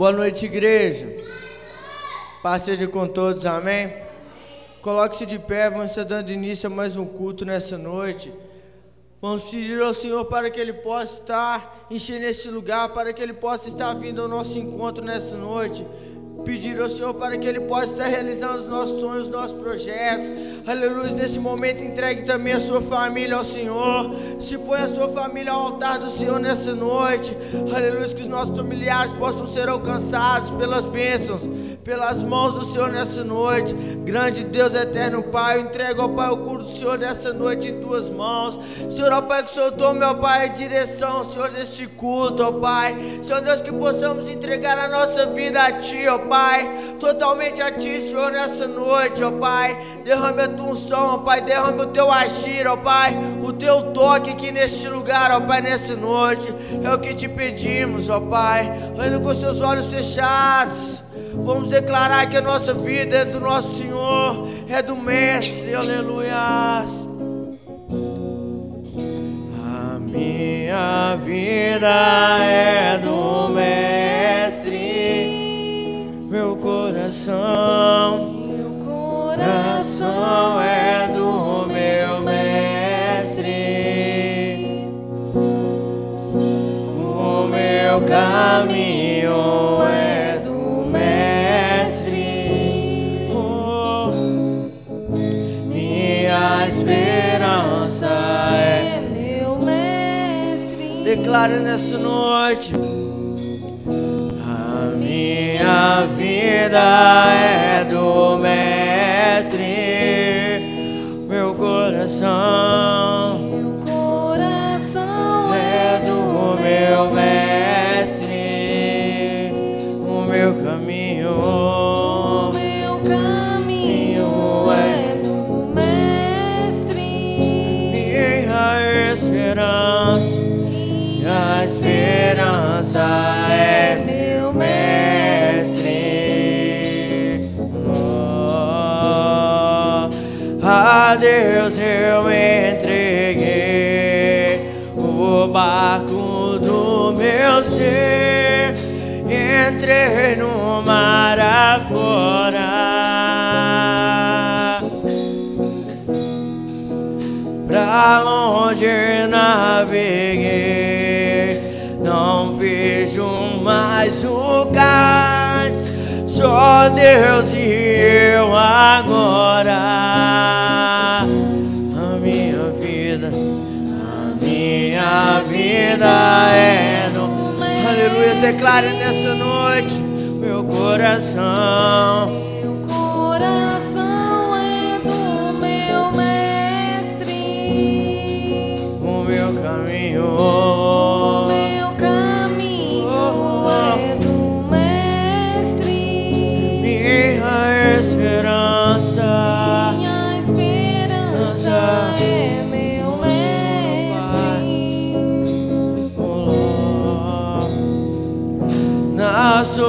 Boa noite, igreja. Paz seja com todos, amém? Coloque-se de pé, vamos estar dando início a mais um culto nessa noite. Vamos pedir ao Senhor para que Ele possa estar enchendo esse lugar, para que Ele possa estar vindo ao nosso encontro nessa noite pedir ao Senhor para que Ele possa estar realizando os nossos sonhos, os nossos projetos. Aleluia. Nesse momento, entregue também a sua família ao Senhor. Se põe a sua família ao altar do Senhor nessa noite. Aleluia. Que os nossos familiares possam ser alcançados pelas bênçãos pelas mãos do Senhor nessa noite. Grande Deus eterno Pai, eu entrego, ó Pai, o culto do Senhor nessa noite em tuas mãos. Senhor, ó Pai, que o Senhor tome, meu Pai, a direção, Senhor, deste culto, ó Pai. Senhor Deus, que possamos entregar a nossa vida a Ti, ó Pai, totalmente a Ti, Senhor, nessa noite, ó Pai. Derrame a tua unção, ó Pai, derrame o teu agir, ó Pai, o teu toque aqui neste lugar, ó Pai, nessa noite. É o que te pedimos, ó Pai. Ainda com seus olhos fechados. Vamos declarar que a nossa vida é do nosso Senhor, é do Mestre, aleluia. A minha vida é do Mestre, meu coração, meu coração é do meu Mestre, o meu caminho Declara nessa noite. A minha vida é do Mestre, Deus eu me entreguei o barco do meu ser. Entrei no mar afora pra longe naveguei, não vejo mais o cais, só Deus e eu agora. É no Aleluia, declare nessa noite, meu coração. Meu coração é do meu mestre. O meu caminho,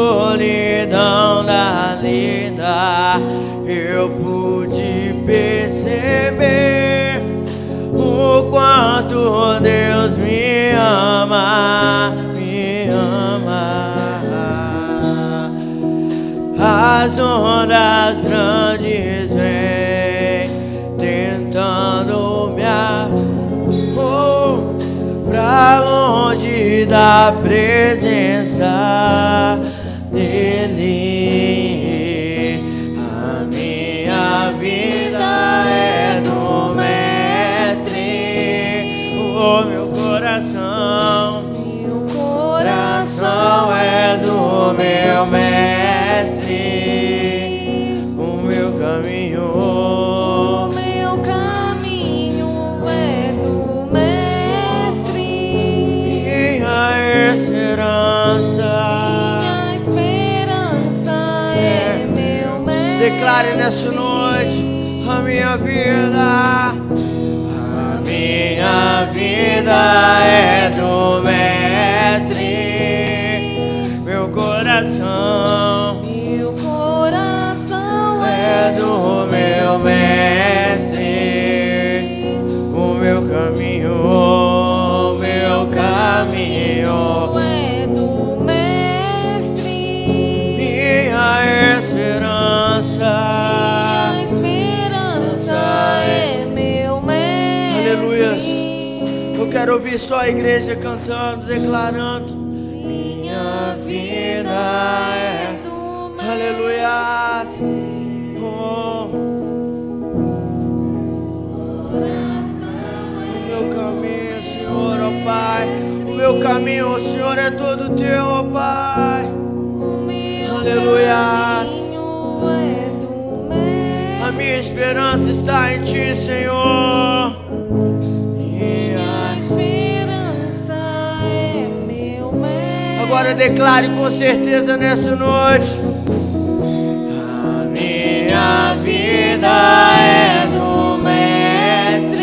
solidão da lida, eu pude perceber o quanto Deus me ama, me ama. As ondas grandes vêm tentando me oh, pra longe da presença dele. A minha vida é do mestre, o meu coração. Meu Coração é do meu mestre, Declare nessa noite a minha vida. A minha vida é do Mestre, quero ouvir só a igreja cantando, declarando. Minha vida é é- do Aleluia. Oh, o meu caminho, Senhor, ó Pai. O meu caminho, Senhor, é todo teu, ó Pai. O meu Aleluia. é. A minha esperança está em Ti, Senhor. Agora declare com certeza nessa noite. A minha vida é do Mestre,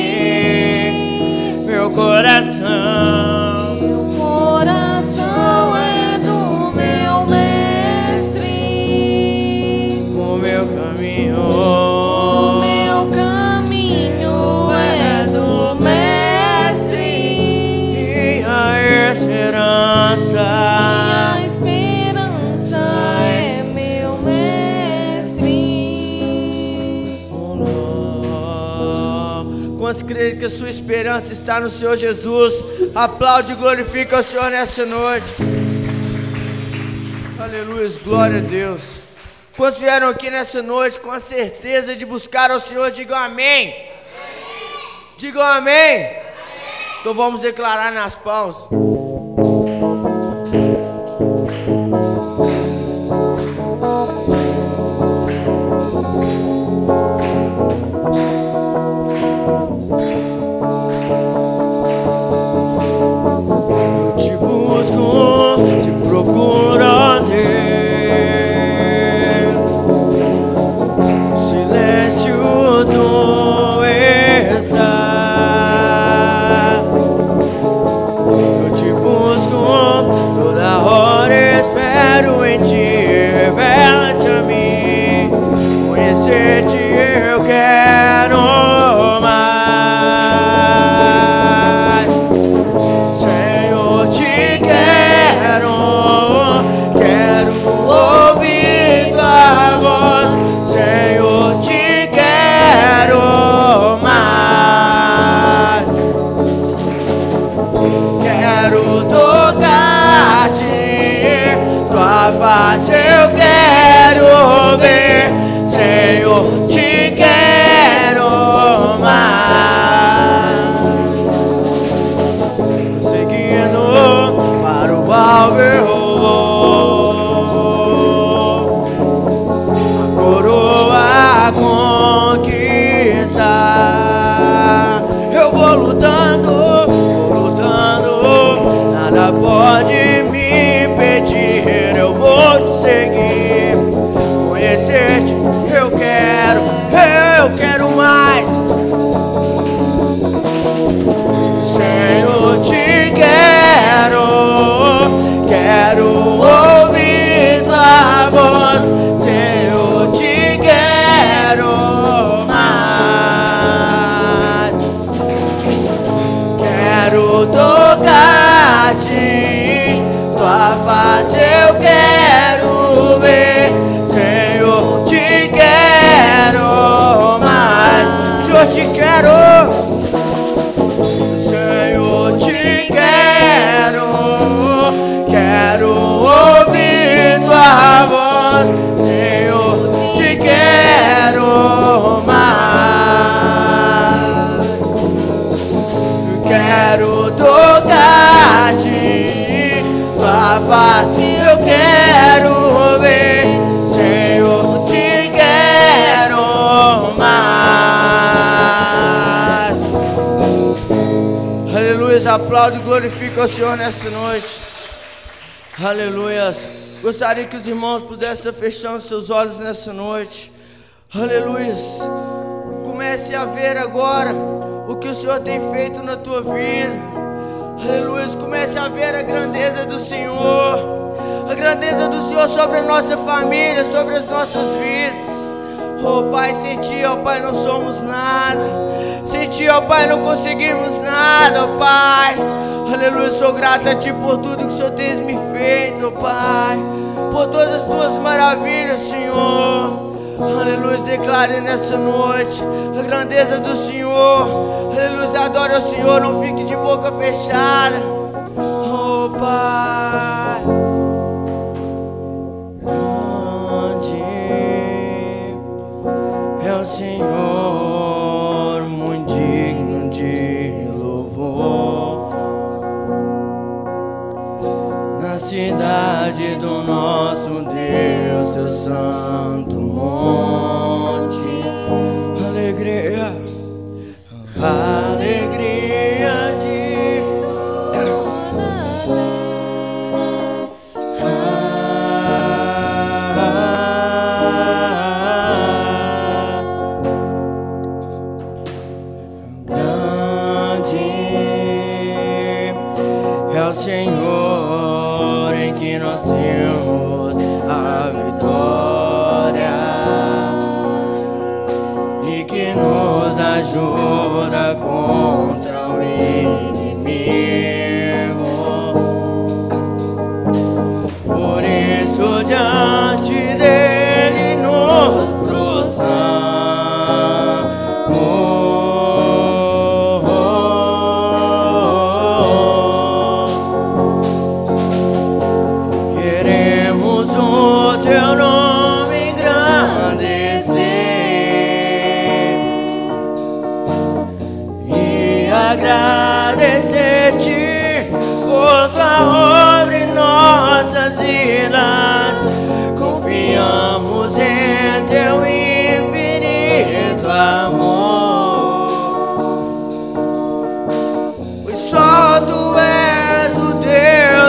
meu coração. Sua esperança está no Senhor Jesus? Aplaude e glorifica o Senhor nessa noite. Aleluia, glória a Deus. Quantos vieram aqui nessa noite com a certeza de buscar ao Senhor? Digam amém. Digam amém. Então vamos declarar nas palmas. Glorifica o Senhor nessa noite. Aleluia. Gostaria que os irmãos pudessem fechando seus olhos nessa noite. Aleluia. Comece a ver agora o que o Senhor tem feito na tua vida. Aleluia. Comece a ver a grandeza do Senhor. A grandeza do Senhor sobre a nossa família, sobre as nossas vidas. Oh Pai, sem Ti, ó Pai, não somos nada. Sem Ti, ó Pai, não conseguimos nada, ó Pai. Aleluia, sou grato a Ti por tudo que o Senhor tens me feito, Pai. Por todas as Tuas maravilhas, Senhor. Aleluia, declare nessa noite a grandeza do Senhor. Aleluia, adore o Senhor, não fique de boca fechada. Oh Pai, grande é o Senhor, Na cidade do nosso Deus, seu santo monte,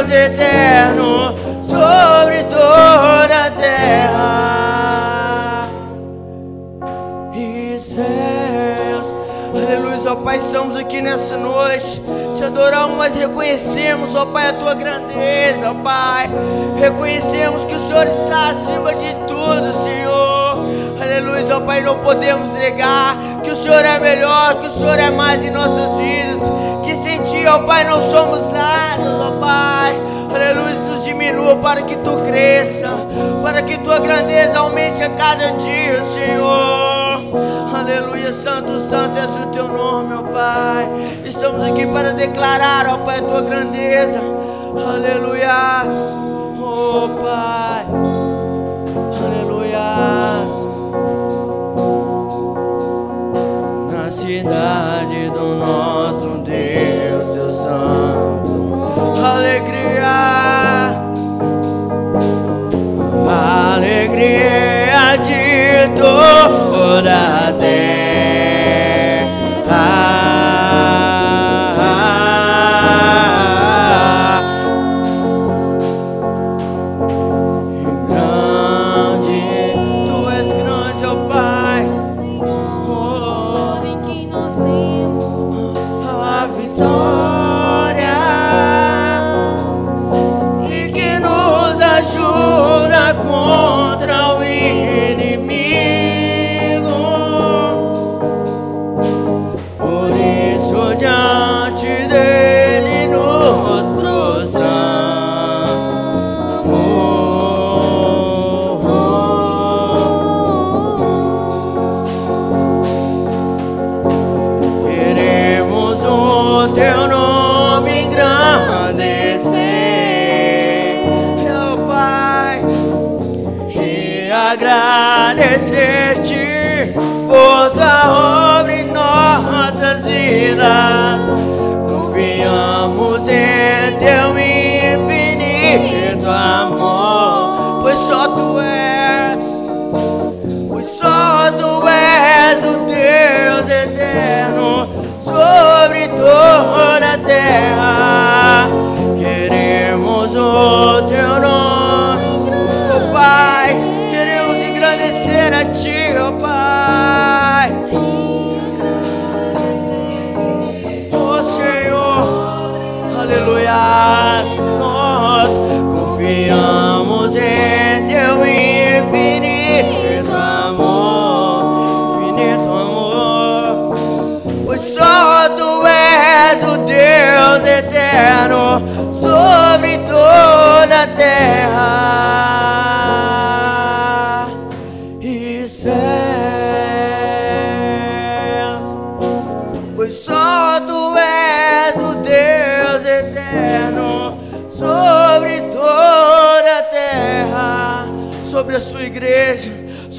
Deus eterno sobre toda a terra e céus. Aleluia, ó Pai, estamos aqui nessa noite. Te adoramos, mas reconhecemos, ó Pai, a tua grandeza, ó Pai. Reconhecemos que o Senhor está acima de tudo, Senhor. Aleluia, ó Pai, não podemos negar que o Senhor é melhor, que o Senhor é mais em nossas vidas. Ti, ó Pai, não somos nada, ó Pai. Aleluia, nos diminua para que tu cresça, para que tua grandeza aumente a cada dia, Senhor. Aleluia, Santo, Santo és o teu nome, ó Pai. Estamos aqui para declarar, ó Pai, a tua grandeza. Aleluia, oh Pai.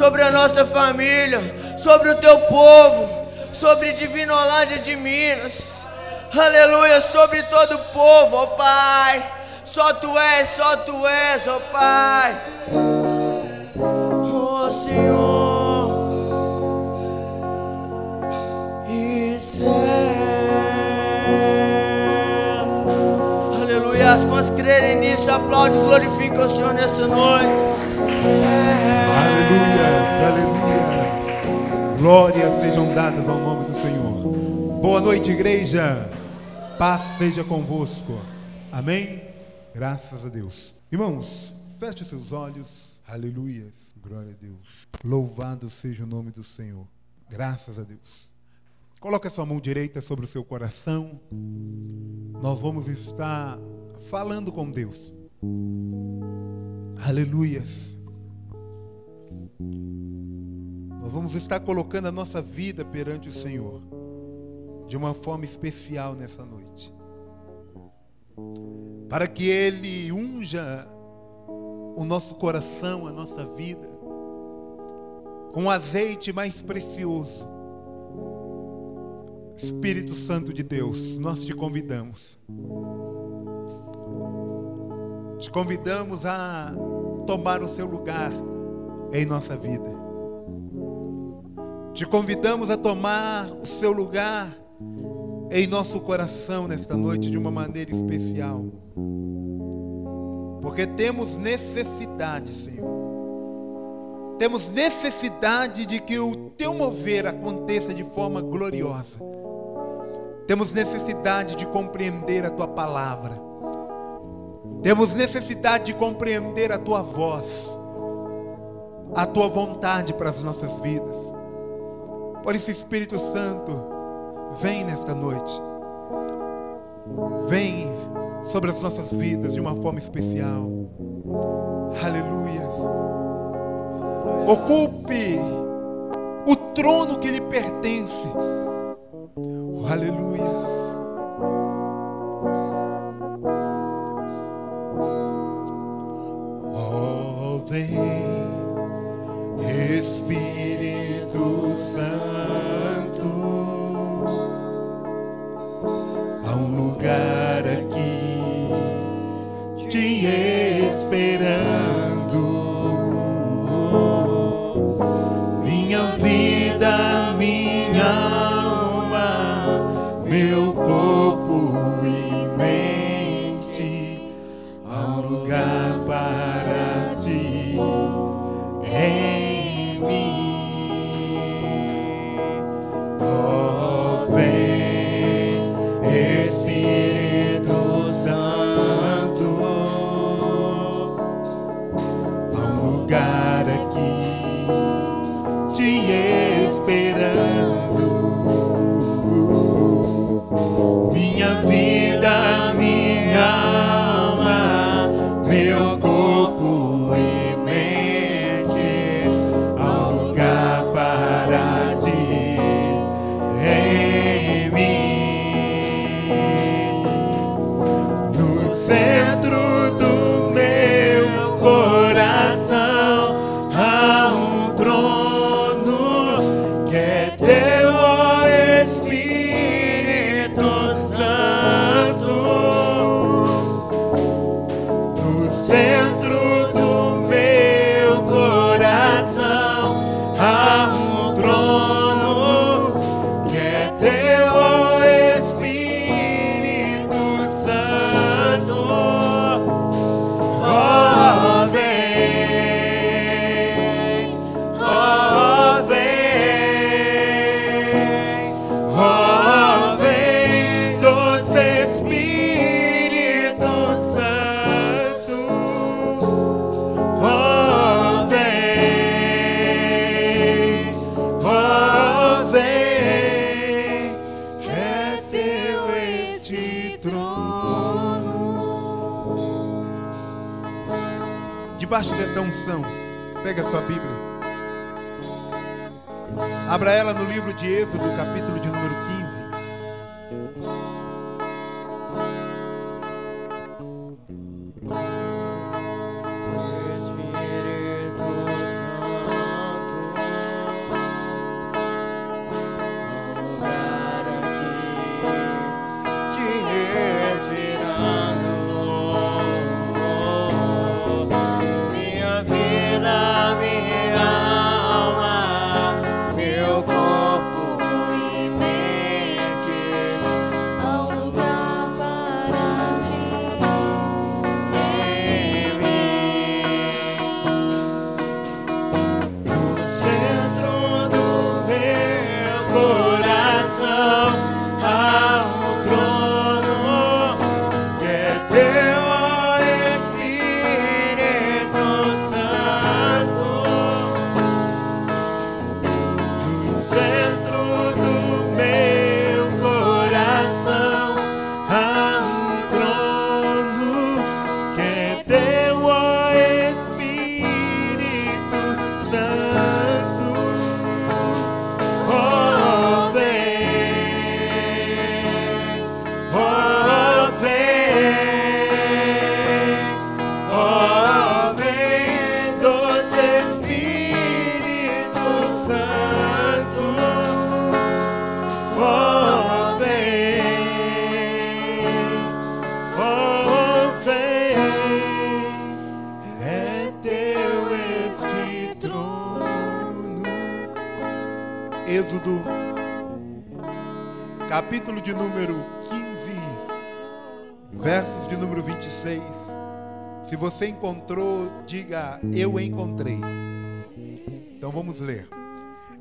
Sobre a nossa família, sobre o teu povo, sobre Divinolândia de Minas. Aleluia, sobre todo o povo, ó Pai. Só tu és, só tu és, ó Pai. Oh Senhor. Céus. Aleluia, quantos crerem nisso, aplaude glorifica o Senhor nessa noite. Aleluia. Glórias sejam dadas ao nome do Senhor. Boa noite, igreja. Paz seja convosco. Amém? Graças a Deus. Irmãos, feche seus olhos. Aleluia. Glória a Deus. Louvado seja o nome do Senhor. Graças a Deus. Coloque a sua mão direita sobre o seu coração. Nós vamos estar falando com Deus. Aleluias. Nós vamos estar colocando a nossa vida perante o Senhor de uma forma especial nessa noite. Para que Ele unja o nosso coração, a nossa vida, com o azeite mais precioso. Espírito Santo de Deus, nós te convidamos. Te convidamos a tomar o seu lugar em nossa vida. Te convidamos a tomar o seu lugar em nosso coração nesta noite de uma maneira especial. Porque temos necessidade, Senhor. Temos necessidade de que o teu mover aconteça de forma gloriosa. Temos necessidade de compreender a tua palavra. Temos necessidade de compreender a tua voz, a tua vontade para as nossas vidas. Por isso, Espírito Santo, vem nesta noite. Vem sobre as nossas vidas de uma forma especial. Aleluia. Ocupe o trono que lhe pertence. Aleluia. Pega a sua Bíblia. Abra ela no livro de Êxodo, capítulo de número 15.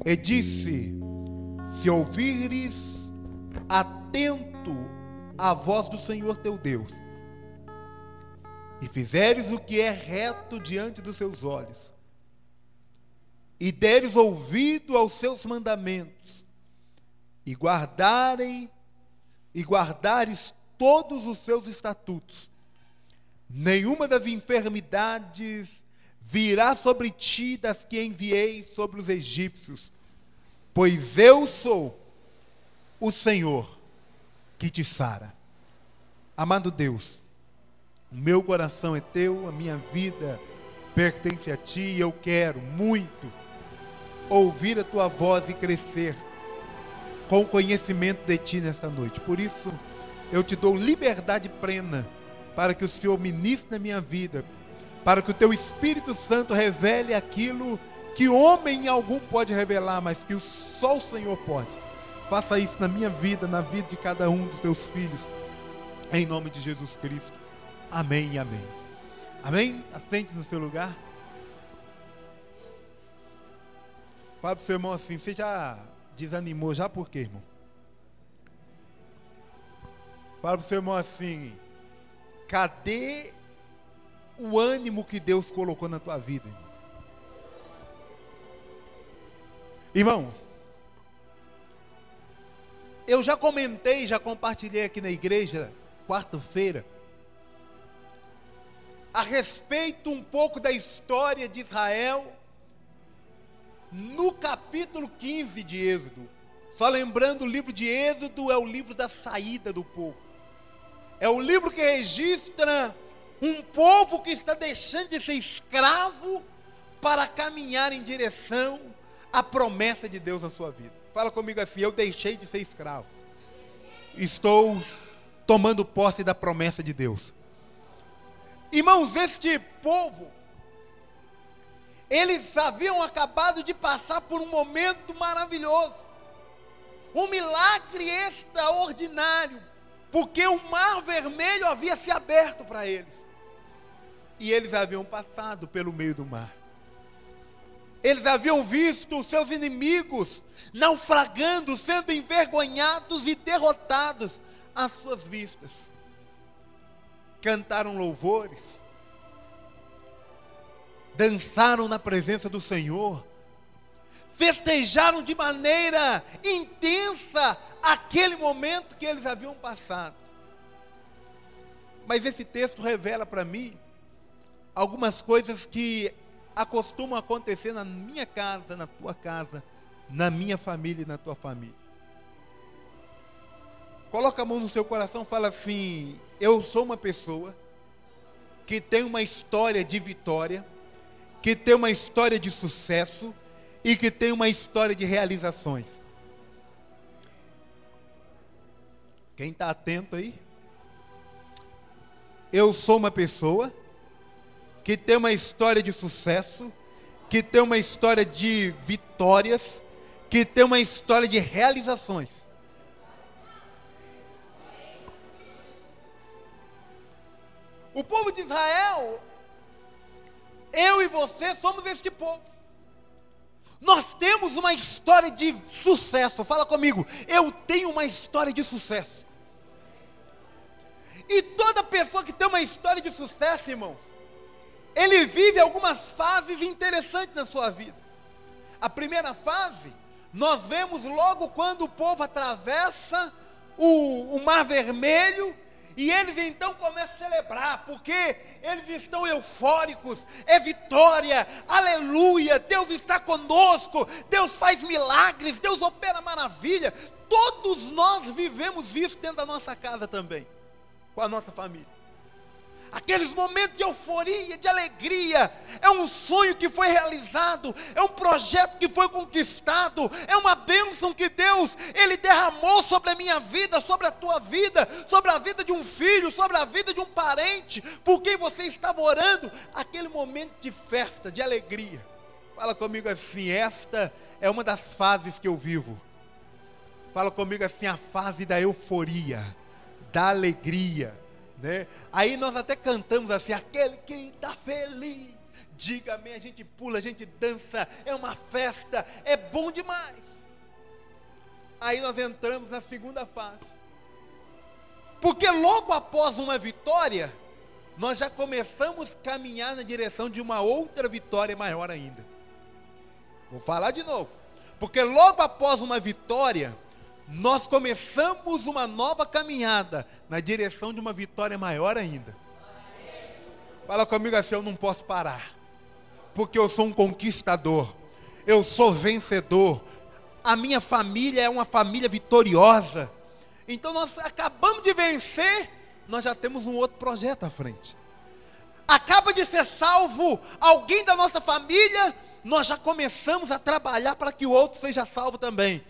E disse: Se ouvires atento a voz do Senhor teu Deus, e fizeres o que é reto diante dos seus olhos, e deres ouvido aos seus mandamentos, e guardarem e guardares todos os seus estatutos, nenhuma das enfermidades virá sobre ti das que enviei sobre os egípcios, pois eu sou o Senhor que te sara. Amado Deus, meu coração é teu, a minha vida pertence a ti e eu quero muito ouvir a tua voz e crescer com o conhecimento de ti nesta noite. Por isso, eu te dou liberdade plena para que o Senhor ministre na minha vida, para que o teu Espírito Santo revele aquilo que homem algum pode revelar, mas que só o Senhor pode. Faça isso na minha vida, na vida de cada um dos teus filhos, em nome de Jesus Cristo. Amém e amém. Amém? Assente no seu lugar. Fala pro seu irmão assim, você já desanimou já por quê, irmão? Fala pro seu irmão assim, cadê o ânimo que Deus colocou na tua vida, irmão? Irmão, eu já comentei, já compartilhei aqui na igreja, quarta-feira, a respeito um pouco da história de Israel no capítulo 15 de Êxodo. Só lembrando, o livro de Êxodo é o livro da saída do povo. É o livro que registra um povo que está deixando de ser escravo para caminhar em direção à promessa de Deus na sua vida. Fala comigo assim: eu deixei de ser escravo. Estou tomando posse da promessa de Deus. Irmãos, este povo eles haviam acabado de passar por um momento maravilhoso, um milagre extraordinário, porque o mar vermelho havia se aberto para eles. E eles haviam passado pelo meio do mar. Eles haviam visto os seus inimigos naufragando, sendo envergonhados e derrotados às suas vistas. Cantaram louvores, dançaram na presença do Senhor, festejaram de maneira intensa aquele momento que eles haviam passado. Mas esse texto revela para mim algumas coisas que acostumam acontecer na minha casa, na tua casa, na minha família e na tua família. Coloca a mão no seu coração, fala assim: eu sou uma pessoa que tem uma história de vitória que tem uma história de sucesso e que tem uma história de realizações. Quem está atento aí? Eu sou uma pessoa que tem uma história de sucesso, que tem uma história de vitórias, que tem uma história de realizações. O povo de Israel eu e você somos este povo. Nós temos uma história de sucesso. Fala comigo. Eu tenho uma história de sucesso. E toda pessoa que tem uma história de sucesso, irmãos, ele vive algumas fases interessantes na sua vida. A primeira fase, nós vemos logo quando o povo atravessa o, o Mar Vermelho e eles então começam a celebrar, porque eles estão eufóricos, é vitória, aleluia, Deus está conosco, Deus faz milagres, Deus opera maravilha. Todos nós vivemos isso dentro da nossa casa também, com a nossa família aqueles momentos de euforia, de alegria. É um sonho que foi realizado, é um projeto que foi conquistado, é uma bênção que Deus ele derramou sobre a minha vida, sobre a tua vida, sobre a vida de um filho, sobre a vida de um parente, por quem você estava orando, aquele momento de festa, de alegria. Fala comigo assim, esta é uma das fases que eu vivo. Fala comigo assim, a fase da euforia, da alegria, né? Aí nós até cantamos assim, aquele que está feliz, diga amém, a gente pula, a gente dança, é uma festa, é bom demais. Aí nós entramos na segunda fase. Porque logo após uma vitória, nós já começamos a caminhar na direção de uma outra vitória maior ainda. Vou falar de novo. Porque logo após uma vitória, nós começamos uma nova caminhada na direção de uma vitória maior ainda. Fala comigo assim: eu não posso parar, porque eu sou um conquistador, eu sou vencedor, a minha família é uma família vitoriosa. Então nós acabamos de vencer, nós já temos um outro projeto à frente. Acaba de ser salvo alguém da nossa família, nós já começamos a trabalhar para que o outro seja salvo também.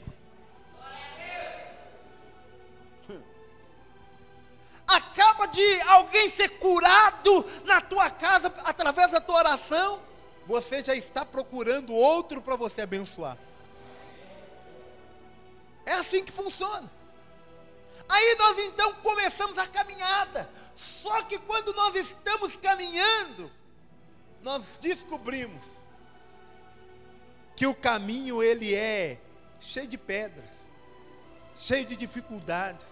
Acaba de alguém ser curado na tua casa através da tua oração, você já está procurando outro para você abençoar. É assim que funciona. Aí nós então começamos a caminhada. Só que quando nós estamos caminhando, nós descobrimos que o caminho ele é cheio de pedras, cheio de dificuldades,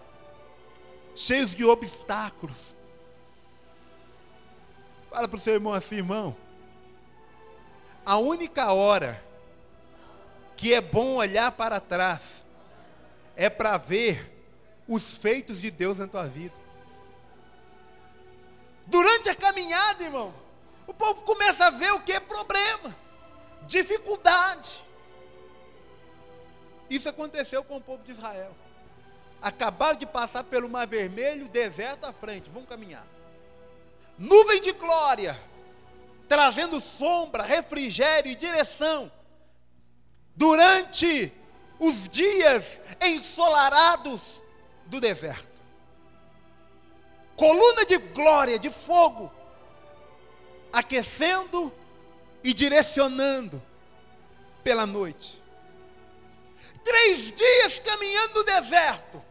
cheio de obstáculos. Fala para o seu irmão assim, irmão. A única hora que é bom olhar para trás é para ver os feitos de Deus na tua vida. Durante a caminhada, irmão, o povo começa a ver o que é problema dificuldade. Isso aconteceu com o povo de Israel. Acabaram de passar pelo Mar Vermelho, deserto à frente, vão caminhar. Nuvem de glória, trazendo sombra, refrigério e direção. Durante os dias ensolarados do deserto. Coluna de glória, de fogo, aquecendo e direcionando pela noite. Três dias caminhando no deserto,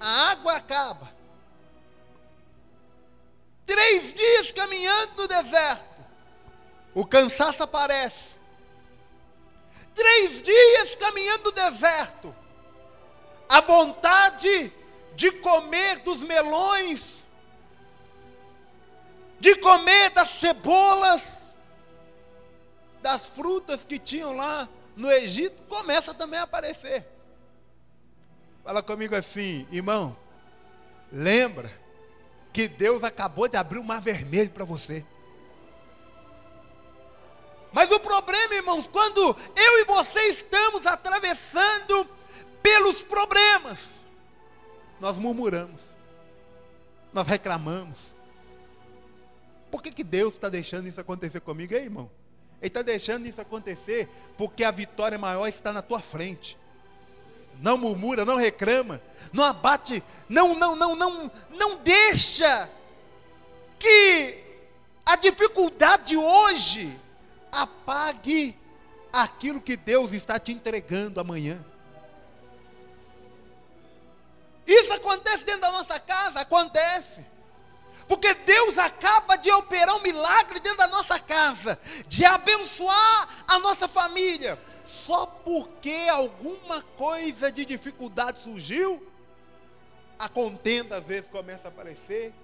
a água acaba. Três dias caminhando no deserto, o cansaço aparece. Três dias caminhando no deserto, a vontade de comer dos melões, de comer das cebolas, das frutas que tinham lá no Egito começa também a aparecer. Fala comigo assim, irmão. Lembra que Deus acabou de abrir o mar vermelho para você. Mas o problema, irmãos, quando eu e você estamos atravessando pelos problemas, nós murmuramos, nós reclamamos. Por que, que Deus está deixando isso acontecer comigo, irmão? Ele está deixando isso acontecer porque a vitória maior está na tua frente. Não murmura, não reclama, não abate, não, não, não, não, não deixa que a dificuldade hoje apague aquilo que Deus está te entregando amanhã. Isso acontece dentro da nossa casa? Acontece. Porque Deus acaba de operar um milagre dentro da nossa casa, de abençoar a nossa família. Só porque alguma coisa de dificuldade surgiu, a contenda às vezes começa a aparecer.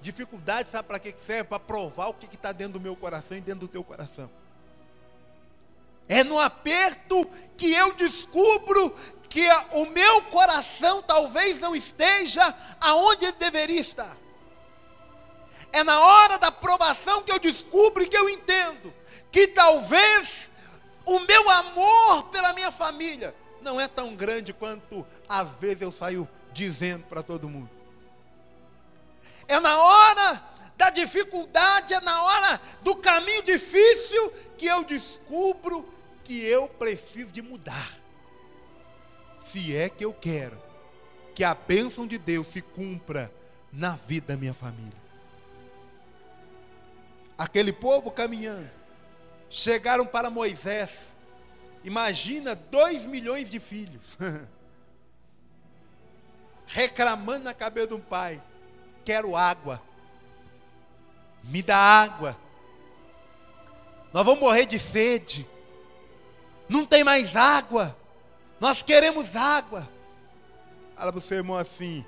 Dificuldade, sabe para que serve? Para provar o que está dentro do meu coração e dentro do teu coração. É no aperto que eu descubro que o meu coração talvez não esteja aonde ele deveria estar. É na hora da provação que eu descubro e que eu entendo que talvez o meu amor pela minha família não é tão grande quanto às vezes eu saio dizendo para todo mundo. É na hora da dificuldade, é na hora do caminho difícil que eu descubro que eu preciso de mudar se é que eu quero que a bênção de Deus se cumpra na vida da minha família. Aquele povo caminhando, chegaram para Moisés. Imagina dois milhões de filhos. Reclamando na cabeça de um pai. Quero água. Me dá água. Nós vamos morrer de sede. Não tem mais água. Nós queremos água. Fala para o seu irmão assim.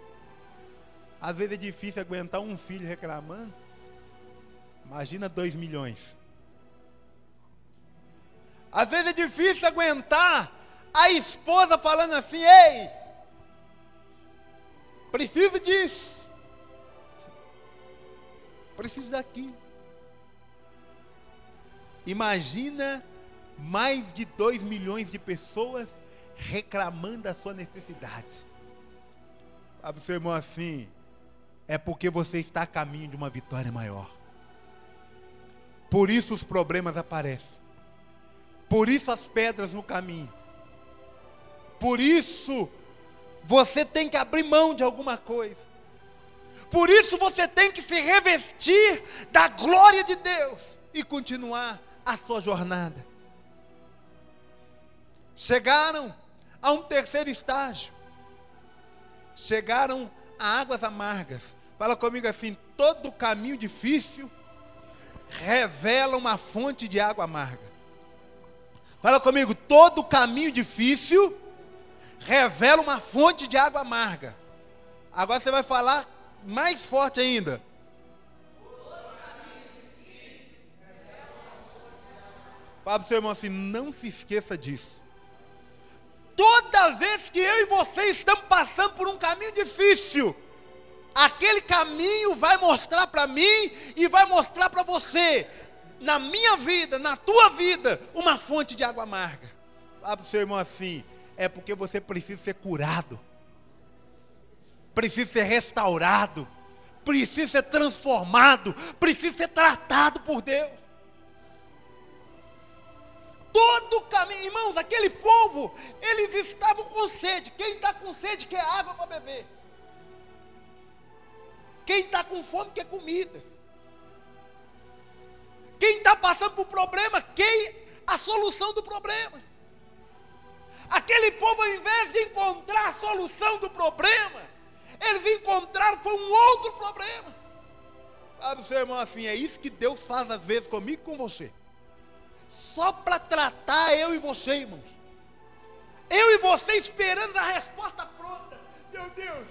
Às vezes é difícil aguentar um filho reclamando. Imagina dois milhões. Às vezes é difícil aguentar a esposa falando assim: ei, preciso disso, preciso daquilo. Imagina mais de dois milhões de pessoas reclamando da sua necessidade. Sabe, seu irmão, assim, é porque você está a caminho de uma vitória maior. Por isso os problemas aparecem. Por isso as pedras no caminho. Por isso você tem que abrir mão de alguma coisa. Por isso você tem que se revestir da glória de Deus e continuar a sua jornada. Chegaram a um terceiro estágio. Chegaram a águas amargas. Fala comigo assim: todo caminho difícil revela uma fonte de água amarga. Fala comigo, todo caminho difícil revela uma fonte de água amarga. Agora você vai falar mais forte ainda. Fala para o seu irmão assim, não se esqueça disso. Toda vez que eu e você estamos passando por um caminho difícil, aquele caminho vai mostrar para mim e vai mostrar para você, na minha vida, na tua vida, uma fonte de água amarga. Fala para o seu irmão assim: é porque você precisa ser curado, precisa ser restaurado, precisa ser transformado, precisa ser tratado por Deus. Todo caminho, irmãos, aquele povo, eles estavam com sede. Quem está com sede quer água para beber. Quem está com fome quer comida. Quem passando por problema quer a solução do problema. Aquele povo, ao invés de encontrar a solução do problema, eles encontraram com um outro problema. Sabe, seu irmão, assim, é isso que Deus faz às vezes comigo e com você. Só para tratar eu e você, irmãos. Eu e você esperando a resposta pronta. Meu Deus,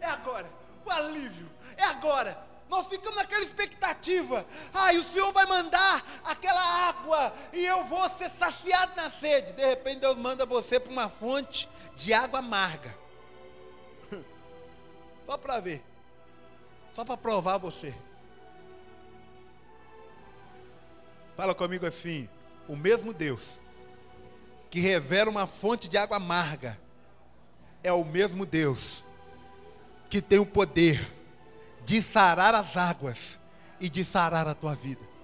é agora. O alívio, é agora. Nós ficamos naquela expectativa. Ah, o Senhor vai mandar aquela água e eu vou ser saciado na sede. De repente Deus manda você para uma fonte de água amarga. Só para ver. Só para provar você. Fala comigo assim: o mesmo Deus que revela uma fonte de água amarga é o mesmo Deus que tem o poder de sarar as águas e de sarar a tua vida.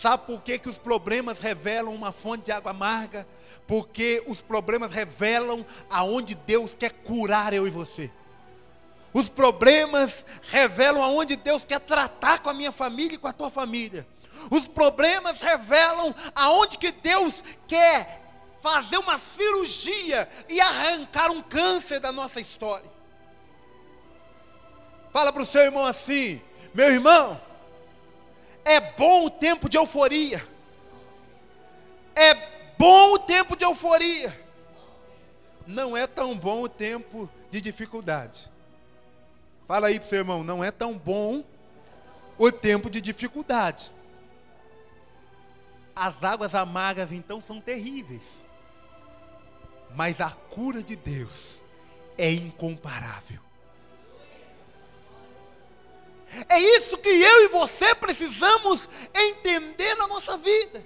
Sabe por que, que os problemas revelam uma fonte de água amarga? Porque os problemas revelam aonde Deus quer curar eu e você. Os problemas revelam aonde Deus quer tratar com a minha família e com a tua família. Os problemas revelam aonde que Deus quer fazer uma cirurgia e arrancar um câncer da nossa história. Fala para o seu irmão assim: meu irmão, é bom o tempo de euforia. É bom o tempo de euforia. Não é tão bom o tempo de dificuldade. Fala aí para o seu irmão: não é tão bom o tempo de dificuldade. As águas amargas então são terríveis. Mas a cura de Deus é incomparável. É isso que eu e você precisamos entender na nossa vida.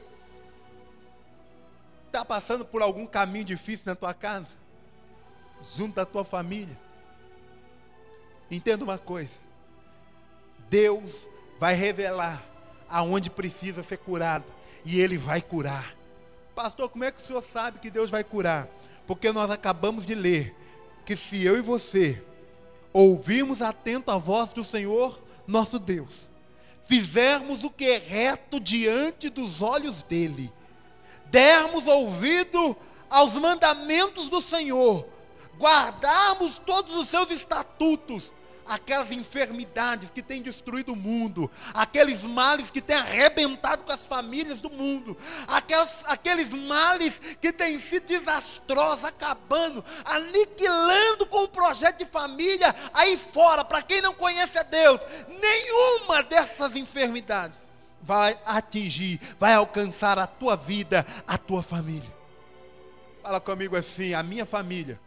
Está passando por algum caminho difícil na tua casa? Junto da tua família? Entenda uma coisa. Deus vai revelar aonde precisa ser curado. E Ele vai curar. Pastor, como é que o senhor sabe que Deus vai curar? Porque nós acabamos de ler que se eu e você ouvirmos atento a voz do Senhor, nosso Deus, fizermos o que é reto diante dos olhos dele, dermos ouvido aos mandamentos do Senhor, guardarmos todos os seus estatutos, aquelas enfermidades que têm destruído o mundo, aqueles males que têm arrebentado com as famílias do mundo, aquelas, aqueles males que têm sido desastrosos, acabando, aniquilando com o projeto de família aí fora, para quem não conhece a Deus, nenhuma dessas enfermidades vai atingir, vai alcançar a tua vida, a tua família. Fala comigo assim: a minha família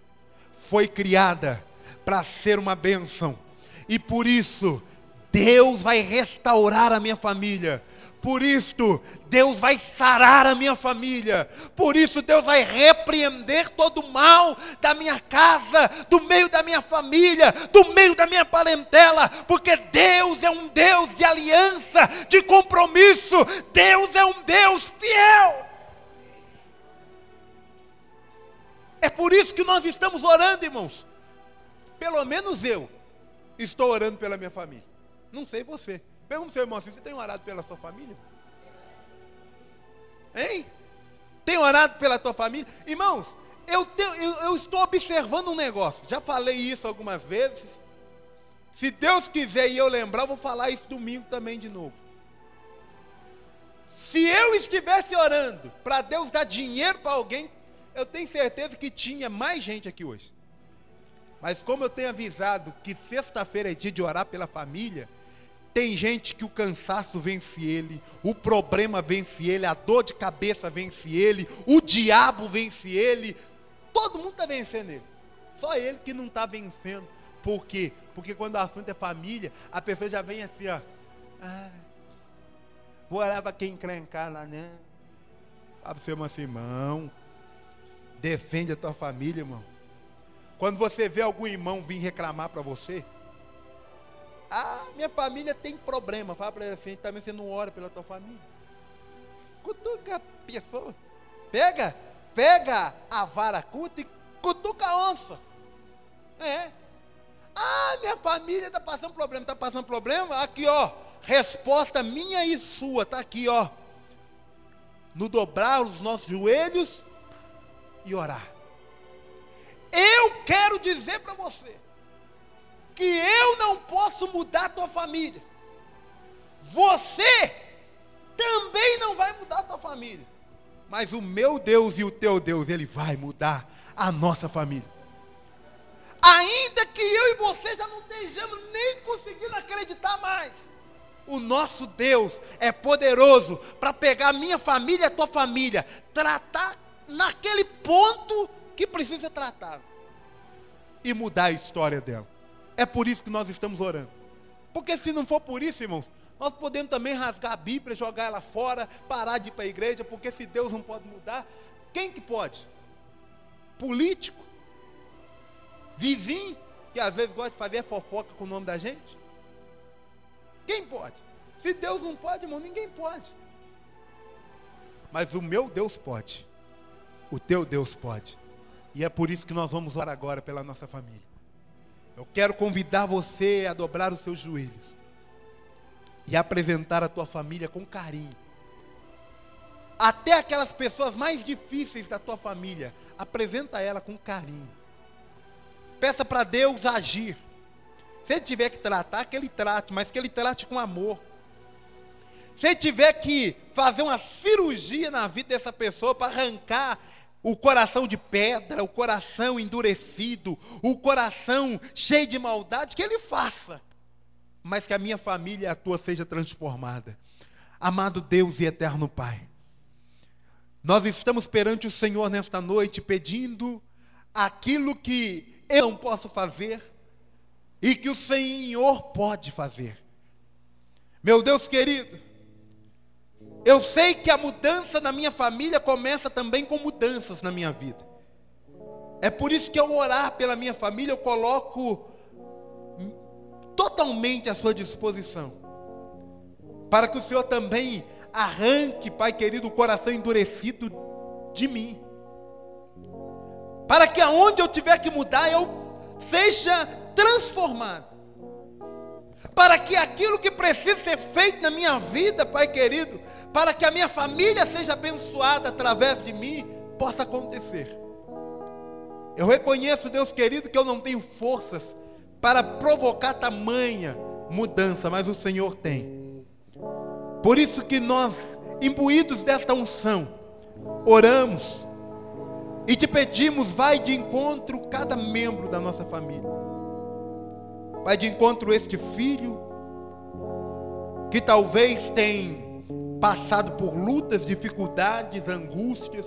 foi criada para ser uma bênção e por isso, Deus vai restaurar a minha família. Por isso, Deus vai sarar a minha família. Por isso, Deus vai repreender todo o mal da minha casa, do meio da minha família, do meio da minha parentela. Porque Deus é um Deus de aliança, de compromisso. Deus é um Deus fiel. É por isso que nós estamos orando, irmãos. Pelo menos eu. Estou orando pela minha família. Não sei você. Pergunta seu irmão assim: você tem orado pela sua família? Hein? Tem orado pela tua família? Irmãos, eu, tenho, eu, eu estou observando um negócio. Já falei isso algumas vezes. Se Deus quiser e eu lembrar, eu vou falar isso domingo também de novo. Se eu estivesse orando para Deus dar dinheiro para alguém, eu tenho certeza que tinha mais gente aqui hoje. Mas como eu tenho avisado que sexta-feira é dia de orar pela família, tem gente que o cansaço vence ele, o problema vence ele, a dor de cabeça vence ele, o diabo vence ele, todo mundo está vencendo ele. Só ele que não está vencendo. Por quê? Porque quando o assunto é família, a pessoa já vem assim, ó. Ah, vou orar para quem encrencar lá, né? Fala para o seu irmão assim, irmão. Defende a tua família, irmão. Quando você vê algum irmão vir reclamar para você, ah, minha família tem problema. Fala para ele assim, também você não ora pela tua família. Cutuca a pessoa. Pega, pega a vara curta e cutuca a onça. É. Ah, minha família está passando problema. Está passando problema? Aqui, ó. Resposta minha e sua. Está aqui, ó. No dobrar os nossos joelhos e orar. Eu quero dizer para você que eu não posso mudar a tua família. Você também não vai mudar a tua família. Mas o meu Deus e o teu Deus, ele vai mudar a nossa família. Ainda que eu e você já não estejamos nem conseguindo acreditar mais. O nosso Deus é poderoso para pegar minha família a tua família, tratar naquele ponto que precisa ser tratado e mudar a história dela. É por isso que nós estamos orando. Porque se não for por isso, irmãos, nós podemos também rasgar a Bíblia, jogar ela fora, parar de ir para a igreja, porque se Deus não pode mudar, quem que pode? Político? Vizinho, que às vezes gosta de fazer fofoca com o nome da gente? Quem pode? Se Deus não pode, irmão, ninguém pode. Mas o meu Deus pode. O teu Deus pode. E é por isso que nós vamos orar agora pela nossa família. Eu quero convidar você a dobrar os seus joelhos e apresentar a tua família com carinho. Até aquelas pessoas mais difíceis da tua família, apresenta ela com carinho. Peça para Deus agir. Se ele tiver que tratar, que ele trate, mas que ele trate com amor. Se ele tiver que fazer uma cirurgia na vida dessa pessoa para arrancar o coração de pedra, o coração endurecido, o coração cheio de maldade, que ele faça, mas que a minha família e a tua seja transformada. Amado Deus e eterno Pai, nós estamos perante o Senhor nesta noite pedindo aquilo que eu não posso fazer e que o Senhor pode fazer. Meu Deus querido, eu sei que a mudança na minha família começa também com mudanças na minha vida. É por isso que ao orar pela minha família, eu coloco totalmente à sua disposição. Para que o Senhor também arranque, Pai querido, o coração endurecido de mim. Para que aonde eu tiver que mudar, eu seja transformado. Para que aquilo que precisa ser feito na minha vida, Pai querido, para que a minha família seja abençoada através de mim, possa acontecer. Eu reconheço, Deus querido, que eu não tenho forças para provocar tamanha mudança, mas o Senhor tem. Por isso que nós, imbuídos desta unção, oramos e te pedimos, vai de encontro cada membro da nossa família. Vai de encontro este filho que talvez tenha passado por lutas, dificuldades, angústias,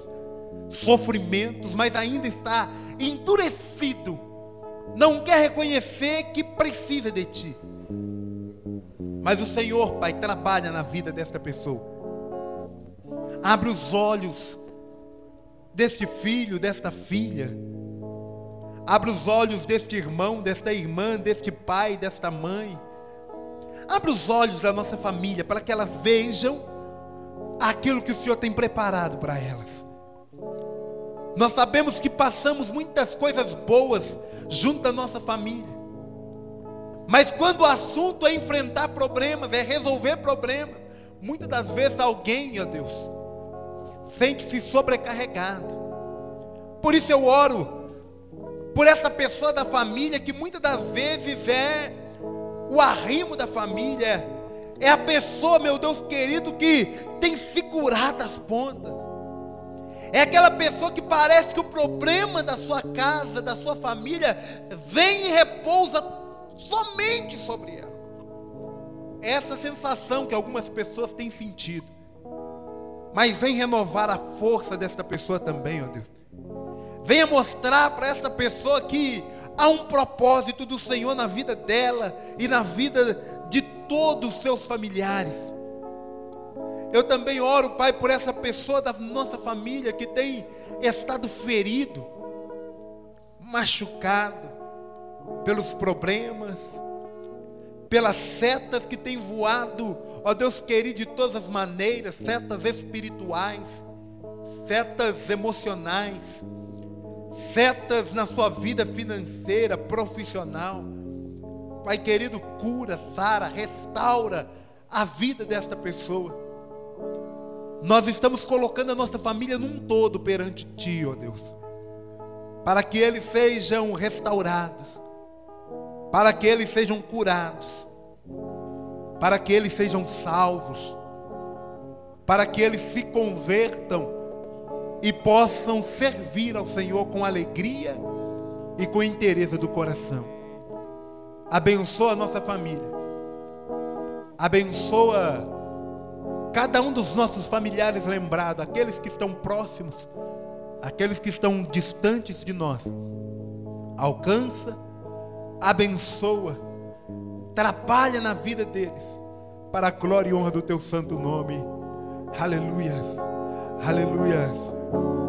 sofrimentos, mas ainda está endurecido. Não quer reconhecer que precisa de ti. Mas o Senhor, Pai, trabalha na vida desta pessoa. Abre os olhos deste filho, desta filha. Abre os olhos deste irmão, desta irmã, deste pai, desta mãe. Abre os olhos da nossa família para que elas vejam aquilo que o Senhor tem preparado para elas. Nós sabemos que passamos muitas coisas boas junto da nossa família. Mas quando o assunto é enfrentar problemas, é resolver problemas, muitas das vezes alguém, ó Deus, sente-se sobrecarregado. Por isso eu oro por essa pessoa da família que muitas das vezes é o arrimo da família, é a pessoa, meu Deus querido, que tem segurado as pontas. É aquela pessoa que parece que o problema da sua casa, da sua família, vem e repousa somente sobre ela. É essa sensação que algumas pessoas têm sentido. Mas vem renovar a força desta pessoa também, ó Deus. Venha mostrar para esta pessoa que há um propósito do Senhor na vida dela e na vida de todos os seus familiares. Eu também oro, Pai, por essa pessoa da nossa família que tem estado ferido, machucado pelos problemas, pelas setas que têm voado, ó Deus querido, de todas as maneiras, setas espirituais, setas emocionais, setas na sua vida financeira, profissional. Pai querido, cura, sara, restaura a vida desta pessoa. Nós estamos colocando a nossa família num todo perante Ti, ó Deus, para que eles sejam restaurados, para que eles sejam curados, para que eles sejam salvos, para que eles se convertam e possam servir ao Senhor com alegria e com interesse do coração. Abençoa a nossa família, abençoa cada um dos nossos familiares lembrados, aqueles que estão próximos, aqueles que estão distantes de nós, alcança, abençoa, trabalha na vida deles, para a glória e honra do teu santo nome. Aleluia, aleluia. thank you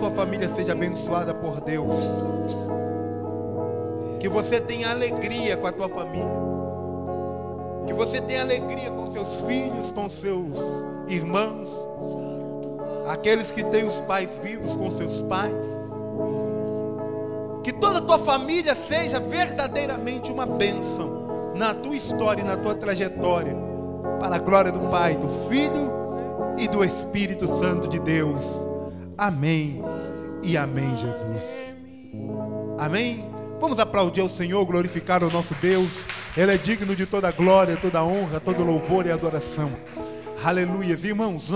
sua família seja abençoada por Deus. Que você tenha alegria com a tua família. Que você tenha alegria com seus filhos, com seus irmãos. Aqueles que têm os pais vivos com seus pais. Que toda a tua família seja verdadeiramente uma bênção na tua história e na tua trajetória. Para a glória do Pai, do Filho e do Espírito Santo de Deus. Amém e amém, Jesus. Amém. Vamos aplaudir ao Senhor, glorificar o nosso Deus. Ele é digno de toda glória, toda honra, todo louvor e adoração. Aleluia, irmãos.